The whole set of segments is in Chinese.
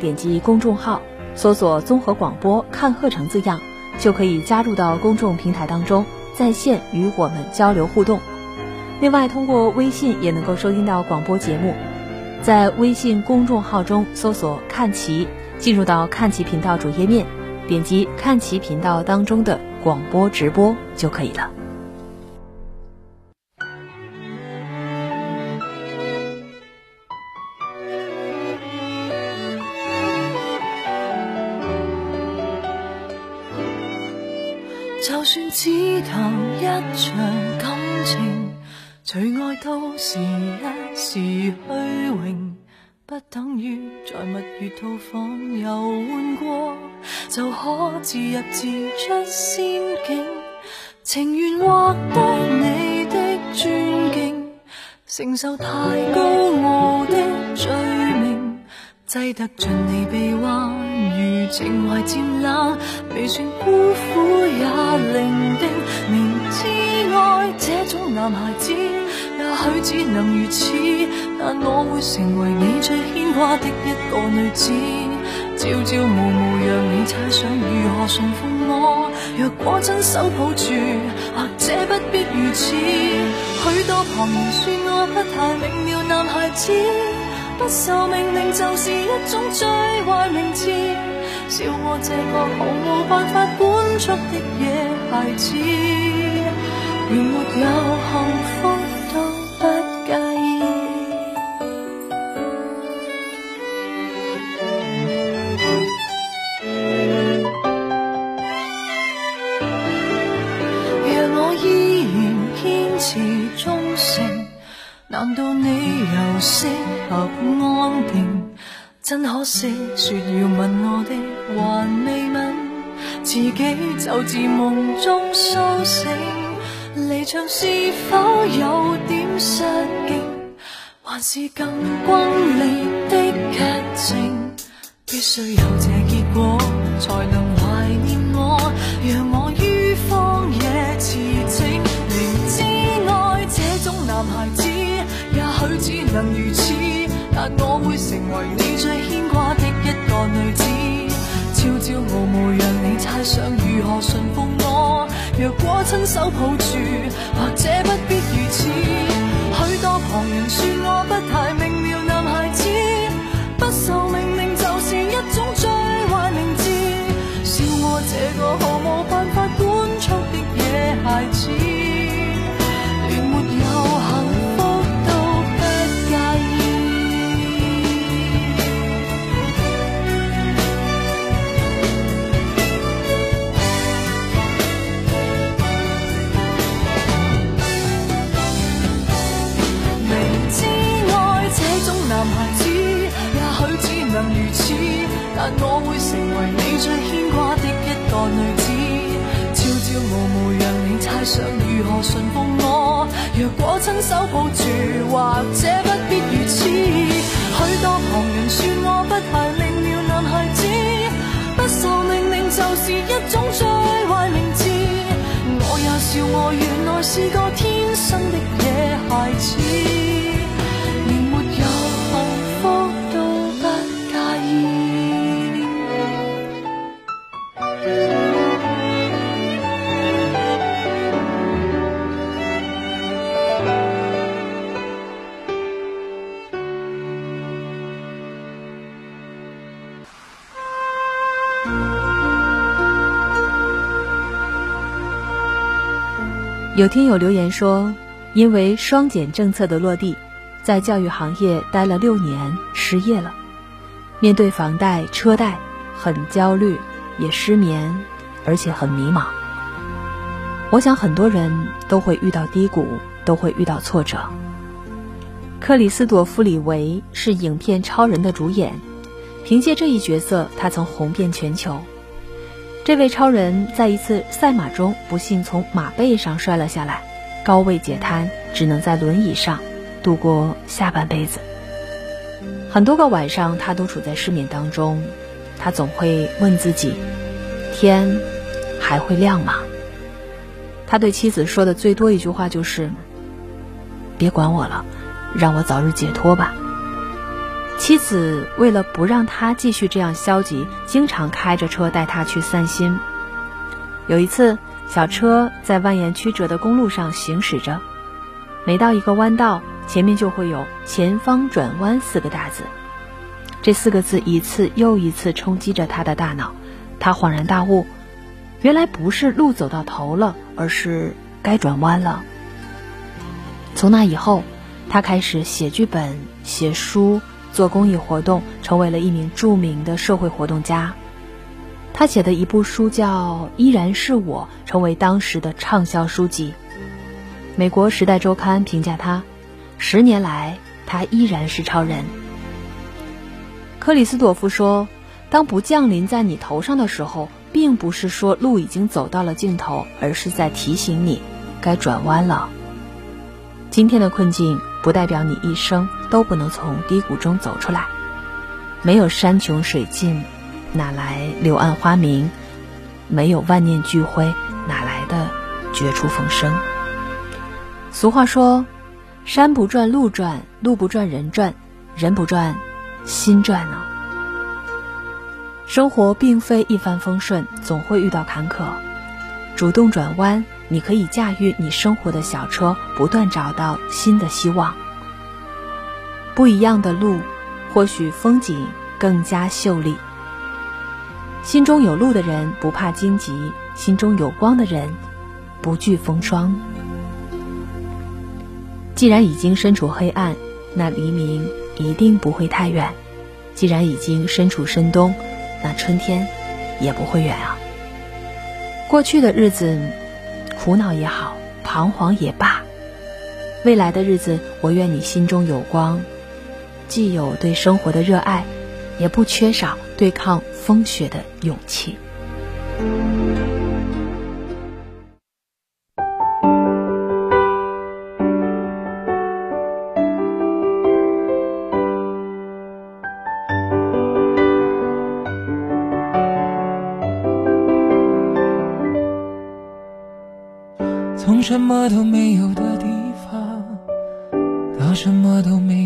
点击公众号，搜索综合广播看鹤城字样，就可以加入到公众平台当中。在线与我们交流互动，另外通过微信也能够收听到广播节目，在微信公众号中搜索“看齐”，进入到看齐频道主页面，点击看齐频道当中的广播直播就可以了。一场感情，除爱都是一时虚荣，不等于在蜜月套房游玩过就可自入自出仙境。情愿获得你的尊敬，承受太高傲的罪名，挤得进你臂弯。如情怀渐冷，未算孤苦也伶仃。爱这种男孩子，也许只能如此，但我会成为你最牵挂的一个女子。朝朝暮暮让你猜想如何驯服我，若果亲手抱住，或者不必如此。许多旁人说我不太明了，男孩子。不受命令就是一种最坏名字，笑我这个毫无办法管束的野孩子，连没有幸福都不介意。若我依然坚持忠诚，难道你又适合安定？真可惜，说要吻我的还未吻，自己就自梦中。是否有点失敬？还是更轰烈的剧情？必须有这结果，才能怀念我，让我于荒野驰骋。明知爱这种男孩子，也许只能如此，但我会成为你最牵挂的一个女子。朝朝暮暮让你猜想如何驯服我，若果亲手抱住，或者不必如此。许多旁人说我不太明但我会成为你最牵挂的一个女子，朝朝暮暮让你猜想如何驯服我。若果亲手抱住，或者不必如此。许多旁人说我不太明了，男孩子不受命令就是一种最坏名字。我也笑我原来是个天生的野孩子。有听友留言说，因为双减政策的落地，在教育行业待了六年，失业了。面对房贷、车贷，很焦虑，也失眠，而且很迷茫。我想很多人都会遇到低谷，都会遇到挫折。克里斯朵夫·李维是影片《超人》的主演，凭借这一角色，他曾红遍全球。这位超人在一次赛马中不幸从马背上摔了下来，高位截瘫，只能在轮椅上度过下半辈子。很多个晚上，他都处在失眠当中，他总会问自己：天还会亮吗？他对妻子说的最多一句话就是：“别管我了，让我早日解脱吧。”妻子为了不让他继续这样消极，经常开着车带他去散心。有一次，小车在蜿蜒曲折的公路上行驶着，每到一个弯道，前面就会有“前方转弯”四个大字。这四个字一次又一次冲击着他的大脑，他恍然大悟，原来不是路走到头了，而是该转弯了。从那以后，他开始写剧本、写书。做公益活动，成为了一名著名的社会活动家。他写的一部书叫《依然是我》，成为当时的畅销书籍。美国《时代周刊》评价他：十年来，他依然是超人。克里斯朵夫说：“当不降临在你头上的时候，并不是说路已经走到了尽头，而是在提醒你该转弯了。”今天的困境。不代表你一生都不能从低谷中走出来。没有山穷水尽，哪来柳暗花明？没有万念俱灰，哪来的绝处逢生？俗话说：“山不转路转，路不转人转，人不转心转呢。”生活并非一帆风顺，总会遇到坎坷。主动转弯。你可以驾驭你生活的小车，不断找到新的希望。不一样的路，或许风景更加秀丽。心中有路的人不怕荆棘，心中有光的人不惧风霜。既然已经身处黑暗，那黎明一定不会太远；既然已经身处深冬，那春天也不会远啊。过去的日子。苦恼也好，彷徨也罢，未来的日子，我愿你心中有光，既有对生活的热爱，也不缺少对抗风雪的勇气。从什么都没有的地方到什么都没有，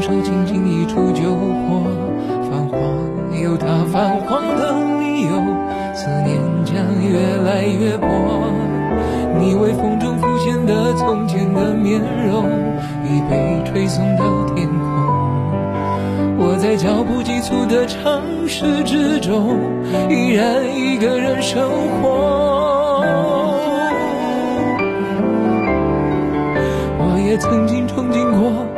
双手轻轻一触就火，泛黄有它泛黄的理由，思念将越来越薄。你微风中浮现的从前的面容已被吹送到天空。我在脚步急促的城市之中，依然一个人生活。我也曾经憧憬过。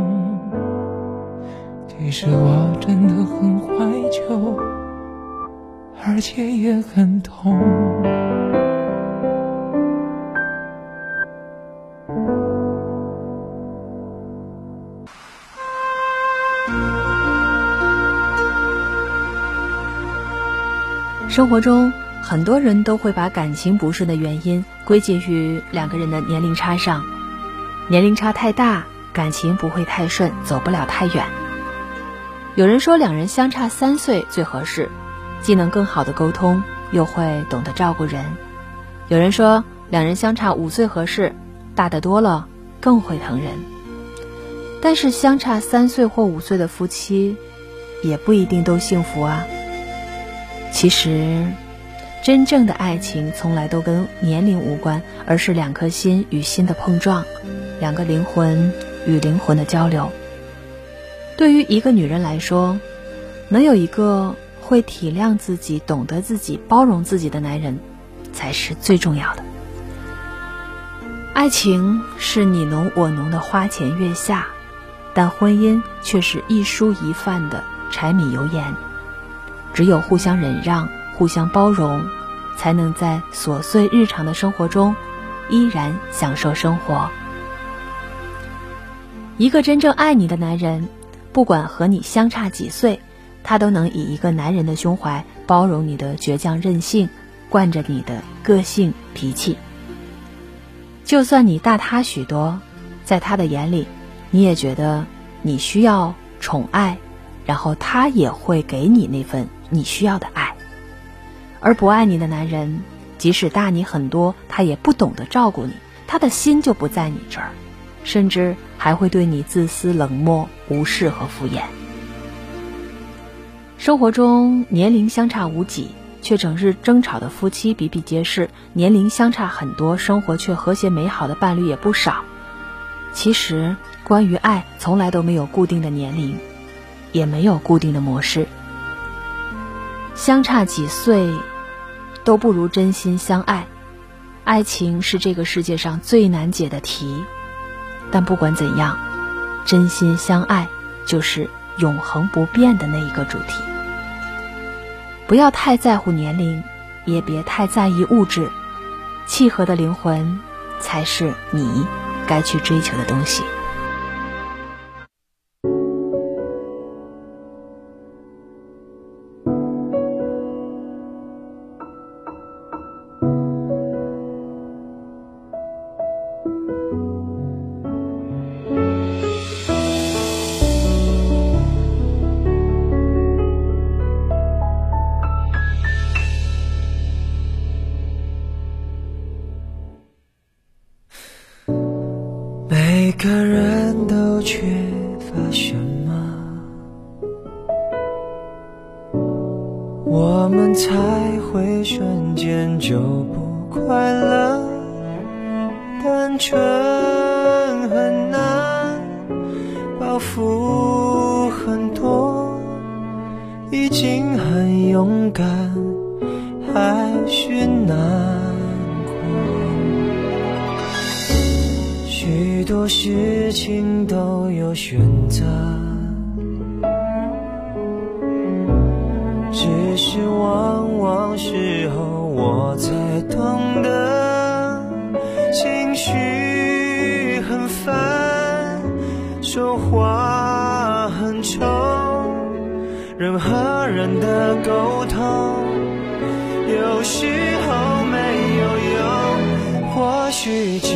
其实我真的很怀旧，而且也很痛。生活中，很多人都会把感情不顺的原因归结于两个人的年龄差上。年龄差太大，感情不会太顺，走不了太远。有人说，两人相差三岁最合适，既能更好的沟通，又会懂得照顾人。有人说，两人相差五岁合适，大得多了，更会疼人。但是，相差三岁或五岁的夫妻，也不一定都幸福啊。其实，真正的爱情从来都跟年龄无关，而是两颗心与心的碰撞，两个灵魂与灵魂的交流。对于一个女人来说，能有一个会体谅自己、懂得自己、包容自己的男人，才是最重要的。爱情是你侬我侬的花前月下，但婚姻却是一蔬一饭的柴米油盐。只有互相忍让、互相包容，才能在琐碎日常的生活中依然享受生活。一个真正爱你的男人，不管和你相差几岁，他都能以一个男人的胸怀包容你的倔强任性，惯着你的个性脾气。就算你大他许多，在他的眼里，你也觉得你需要宠爱，然后他也会给你那份。你需要的爱，而不爱你的男人，即使大你很多，他也不懂得照顾你，他的心就不在你这儿，甚至还会对你自私、冷漠、无视和敷衍。生活中年龄相差无几却整日争吵的夫妻比比皆是，年龄相差很多生活却和谐美好的伴侣也不少。其实，关于爱，从来都没有固定的年龄，也没有固定的模式。相差几岁，都不如真心相爱。爱情是这个世界上最难解的题，但不管怎样，真心相爱就是永恒不变的那一个主题。不要太在乎年龄，也别太在意物质，契合的灵魂才是你该去追求的东西。每个人都缺乏什么，我们才会瞬间就不快乐？单纯很难，包袱很多，已经很。勇敢还是难多事情都有选择，只是往往时候我才懂得，情绪很烦，说话很冲。人和人的沟通，有时候没有用。或许只，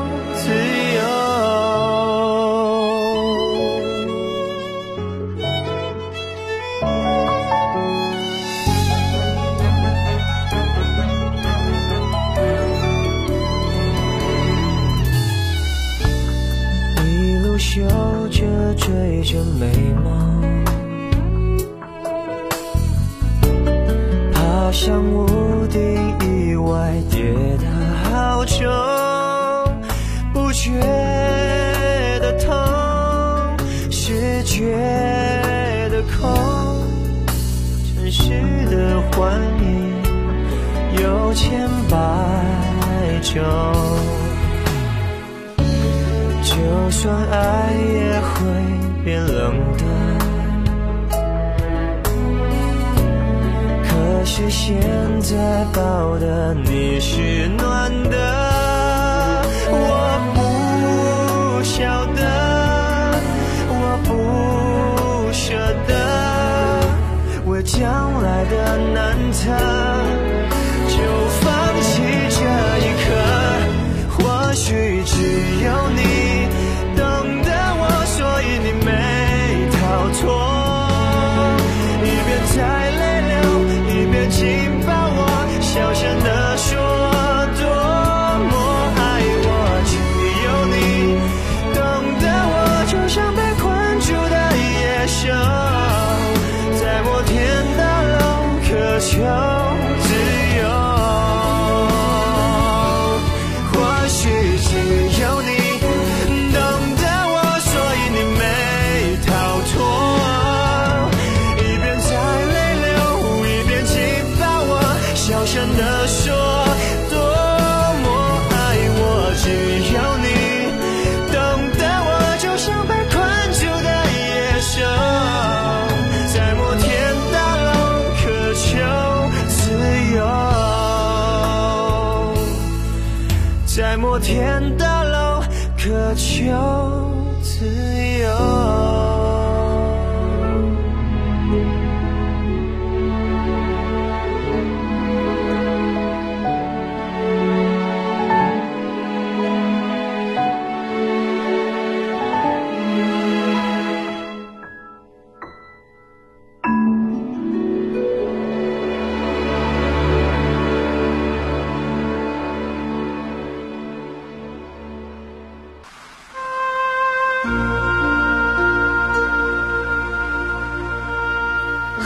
外跌得好久，不觉得痛，是觉得空。真实的幻影有千百种，就算爱也会变冷的。是现在抱的你是暖的，我不晓得，我不舍得，为将来的难测，就放弃这一刻。或许只有你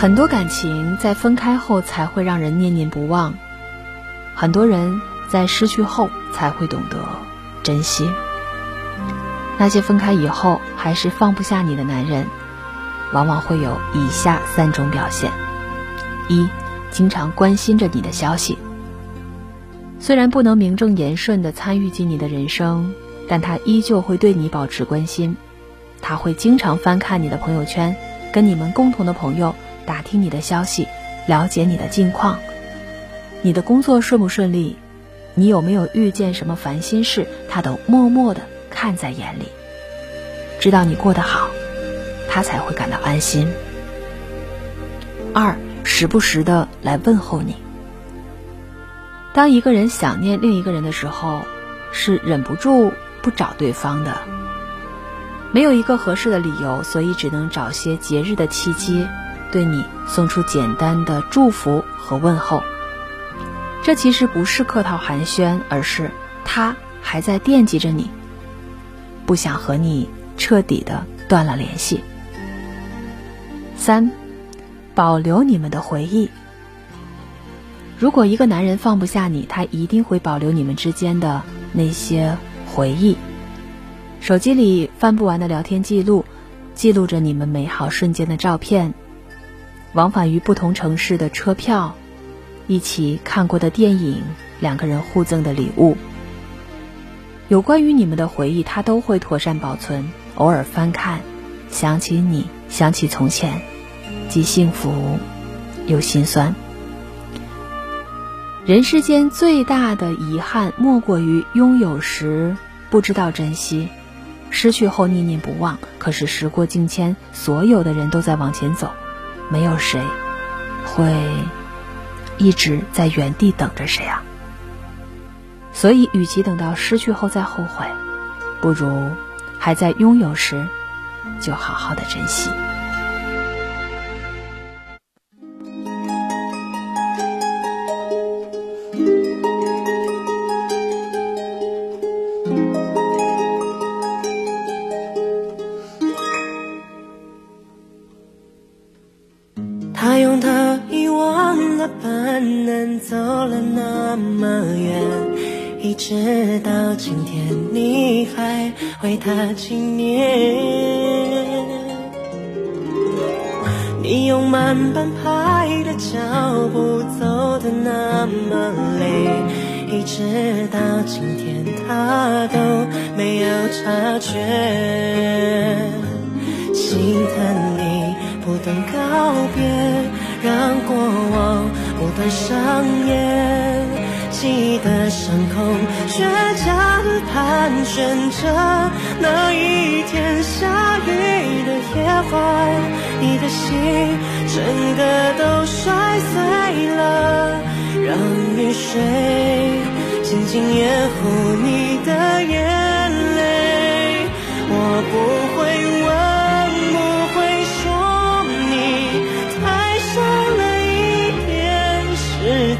很多感情在分开后才会让人念念不忘，很多人在失去后才会懂得珍惜。那些分开以后还是放不下你的男人，往往会有以下三种表现：一，经常关心着你的消息，虽然不能名正言顺地参与进你的人生，但他依旧会对你保持关心，他会经常翻看你的朋友圈，跟你们共同的朋友。打听你的消息，了解你的近况，你的工作顺不顺利，你有没有遇见什么烦心事，他都默默的看在眼里，知道你过得好，他才会感到安心。二，时不时的来问候你。当一个人想念另一个人的时候，是忍不住不找对方的，没有一个合适的理由，所以只能找些节日的契机。对你送出简单的祝福和问候，这其实不是客套寒暄，而是他还在惦记着你，不想和你彻底的断了联系。三，保留你们的回忆。如果一个男人放不下你，他一定会保留你们之间的那些回忆。手机里翻不完的聊天记录，记录着你们美好瞬间的照片，往返于不同城市的车票，一起看过的电影，两个人互赠的礼物。有关于你们的回忆，他都会妥善保存，偶尔翻看，想起你，想起从前，既幸福又心酸。人世间最大的遗憾，莫过于拥有时不知道珍惜，失去后念念不忘。可是时过境迁，所有的人都在往前走，没有谁会一直在原地等着谁啊。所以，与其等到失去后再后悔，不如还在拥有时就好好的珍惜。今天他都没有察觉。心疼你不断告别，让过往不断上演。记得伤口，倔强地盘旋着那一天下雨的夜晚，你的心整个都摔碎了，让雨水静静掩护你的眼泪。我不会问，不会说，你太傻了一点，湿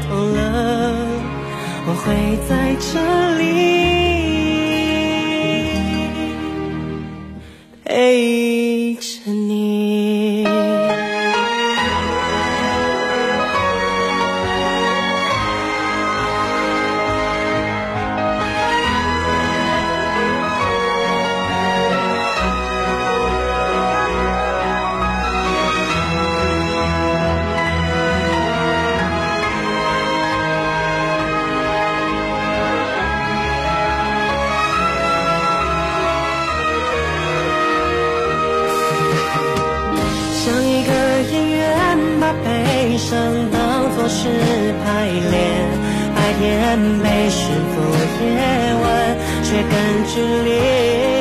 透了。我会在这把悲伤当作是排练白天被师傅夜晚却更剧烈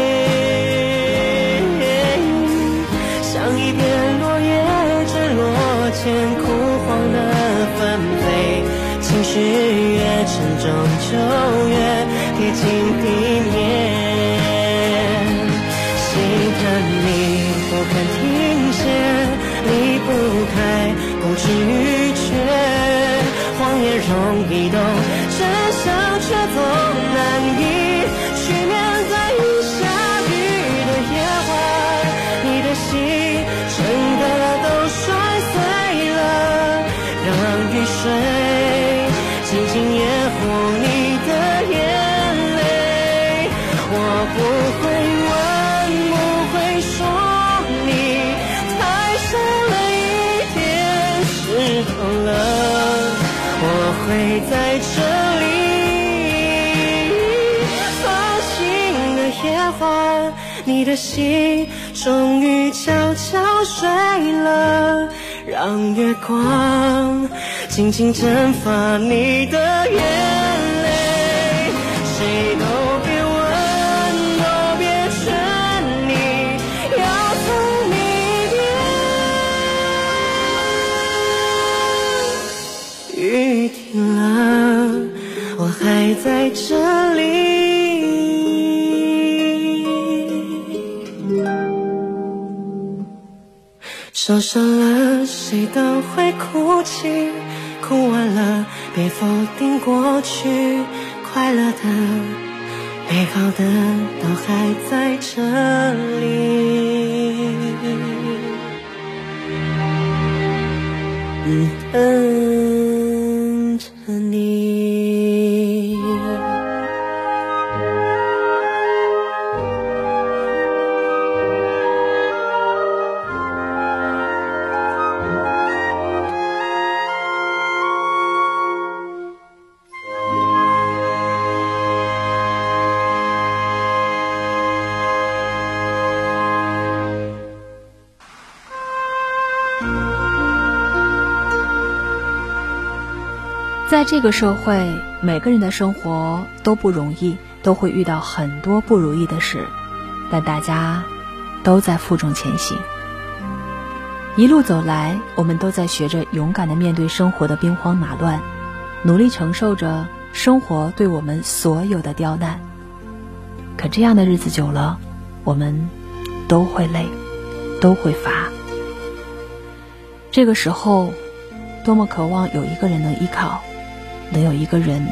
你的心终于悄悄睡了，让月光轻轻蒸发你的眼泪，谁都别问，都别劝你，要走你。雨停了，我还在这。受伤了谁都会哭泣，哭完了别否定过去，快乐的美好的都还在这里，嗯这个社会，每个人的生活都不容易，都会遇到很多不如意的事，但大家都在负重前行。一路走来，我们都在学着勇敢的面对生活的兵荒马乱，努力承受着生活对我们所有的刁难。可这样的日子久了，我们都会累，都会乏。这个时候，多么渴望有一个人能依靠。能有一个人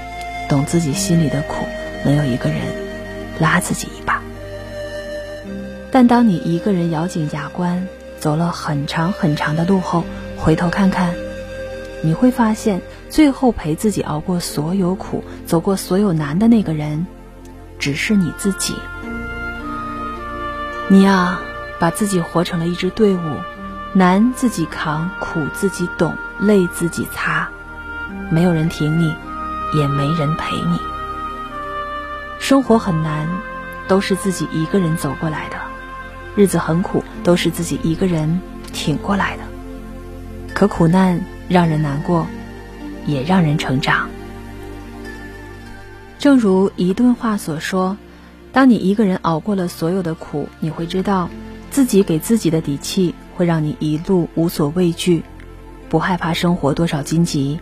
懂自己心里的苦，能有一个人拉自己一把。但当你一个人咬紧牙关，走了很长很长的路后，回头看看，你会发现，最后陪自己熬过所有苦、走过所有难的那个人，只是你自己。你呀，把自己活成了一支队伍，难自己扛，苦自己懂，累自己擦。没有人挺你，也没人陪你。生活很难，都是自己一个人走过来的；日子很苦，都是自己一个人挺过来的。可苦难让人难过，也让人成长。正如一段话所说：“当你一个人熬过了所有的苦，你会知道，自己给自己的底气会让你一路无所畏惧，不害怕生活多少荆棘。”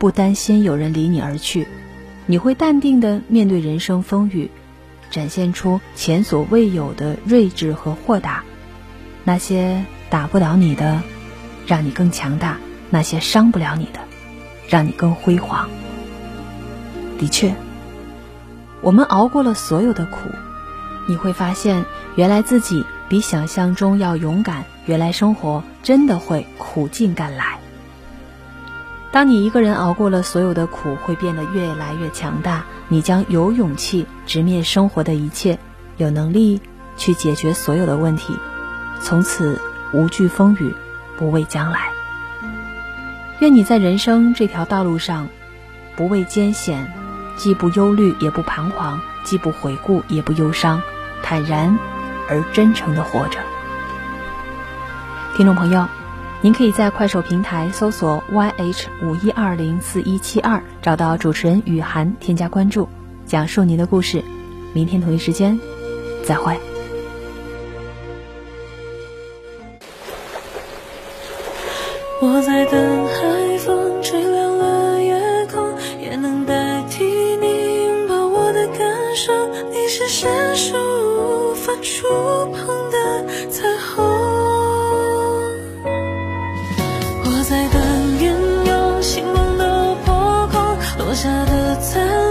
不担心有人离你而去，你会淡定的面对人生风雨，展现出前所未有的睿智和豁达。那些打不倒你的，让你更强大；那些伤不了你的，让你更辉煌。的确，我们熬过了所有的苦，你会发现，原来自己比想象中要勇敢。原来生活真的会苦尽甘来。当你一个人熬过了所有的苦，会变得越来越强大。你将有勇气直面生活的一切，有能力去解决所有的问题，从此无惧风雨，不畏将来。愿你在人生这条道路上，不畏艰险，既不忧虑也不彷徨，既不回顾也不忧伤，坦然而真诚的活着。听众朋友。您可以在快手平台搜索 YH 五一二零四一七二，找到主持人雨涵，添加关注，讲述您的故事。明天同一时间，再会。我在等在等云涌，星光都破空，落下的残。